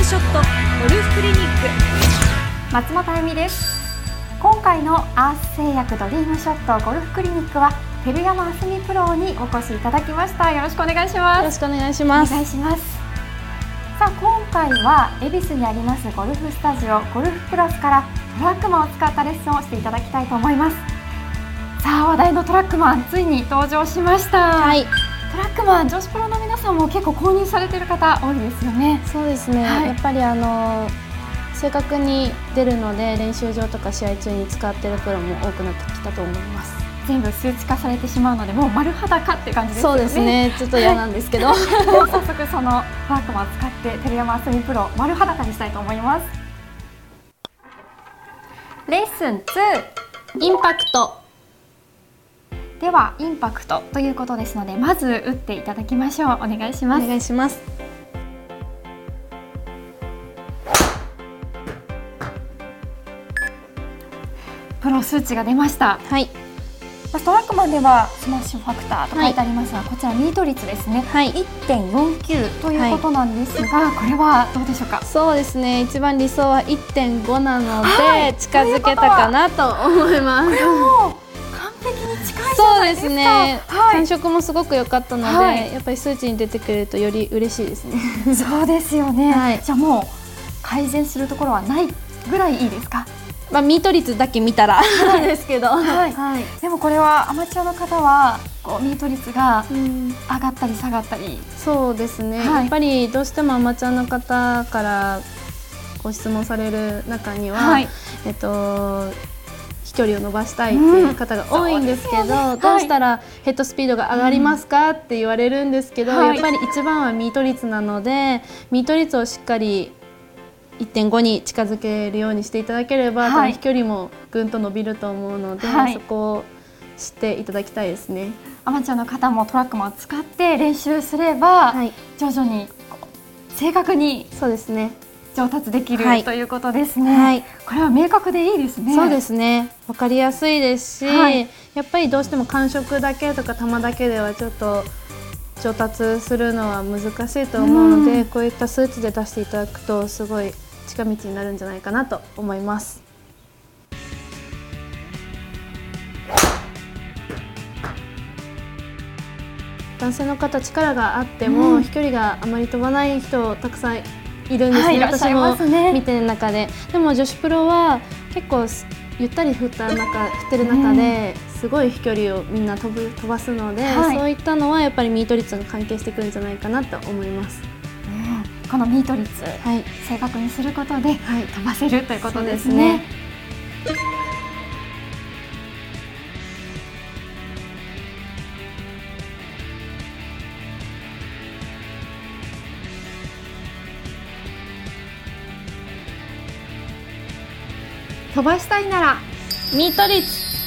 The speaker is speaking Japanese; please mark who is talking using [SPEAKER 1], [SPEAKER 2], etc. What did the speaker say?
[SPEAKER 1] ルショットゴルフクリニック。
[SPEAKER 2] 松本あゆみです。今回のアース製薬ドリームショットゴルフクリニックは照山あすみプロにお越しいただきました。よろしくお願いします。
[SPEAKER 3] よろしくお願いします。
[SPEAKER 2] お願いします。さあ今回は恵比寿にありますゴルフスタジオゴルフプラスからトラックマンを使ったレッスンをしていただきたいと思います。さあ話題のトラックマンついに登場しました。
[SPEAKER 3] はい。
[SPEAKER 2] トラックマン女子プロの皆さんも結構購入されている方多いですよね。
[SPEAKER 3] そうですね、はい、やっぱりあの正確に出るので練習場とか試合中に使っているプロも多くなってきたと思います。
[SPEAKER 2] 全部数値化されてしまうのでもう丸裸って感じです
[SPEAKER 3] よね。そうですね。ちょっと嫌なんですけど、はい、
[SPEAKER 2] 早速そのトラックマンを使って照山あすみプロ丸裸にしたいと思います。レッスン2
[SPEAKER 3] インパクト
[SPEAKER 2] ではインパクトということですのでまず打っていただきましょう。お願いします。
[SPEAKER 3] お願いします。
[SPEAKER 2] プロ数値が出ました。
[SPEAKER 3] はい。
[SPEAKER 2] ストラックマンではスマッシュファクターと書いてありますが、はい、こちらミート率ですね、はい、1.49ということなんですが、はい、これはどうでしょうか？
[SPEAKER 3] そうですね。一番理想は1.5なので、近づけたかなと思います
[SPEAKER 2] そう
[SPEAKER 3] ですね、はい、感触もすごく良かったので、はい、やっぱり数値に出てくるとより嬉しいですね。
[SPEAKER 2] そうですよね、はい、じゃあもう改善するところはないぐらいいいですか？
[SPEAKER 3] まあ、ミート率だけ見たら。なんですけど、
[SPEAKER 2] はい、はい、でもこれはアマチュアの方はこうミート率が上がったり下がったり、
[SPEAKER 3] そうですね、やっぱりどうしてもアマチュアの方からご質問される中には、えっと飛距離を伸ばしたいっていう方が多いんですけど、うん。ね、どうしたらヘッドスピードが上がりますかって言われるんですけど、はい、やっぱり一番はミート率なのでミート率をしっかり1.5に近づけるようにしていただければ、はい、飛距離もぐんと伸びると思うので、はい、そこを知っていただきたいですね。
[SPEAKER 2] アマチュアの方もトラックマンを使って練習すれば、徐々に正確に
[SPEAKER 3] そうですね
[SPEAKER 2] 上達できる、はい、ということですね、はい、これは明確でいいですね。
[SPEAKER 3] そうですね。わかりやすいですし、はい、やっぱりどうしても感触だけとか球だけではちょっと上達するのは難しいと思うので、こういった数値で出していただくとすごい近道になるんじゃないかなと思います。男性の方力があっても、うん、飛距離があまり飛ばない人たくさんいるんですね、はい、私も見てる中で。でも女子プロは結構ゆったり振った中振ってる中で、すごい飛距離をみんな飛ぶ飛ばすので、はい、そういったのはやっぱりミート率が関係してくるんじゃないかなと思います。
[SPEAKER 2] このミート率、はい、正確にすることで、はい、飛ばせるということですね。飛ばしたいなら。
[SPEAKER 3] ミート率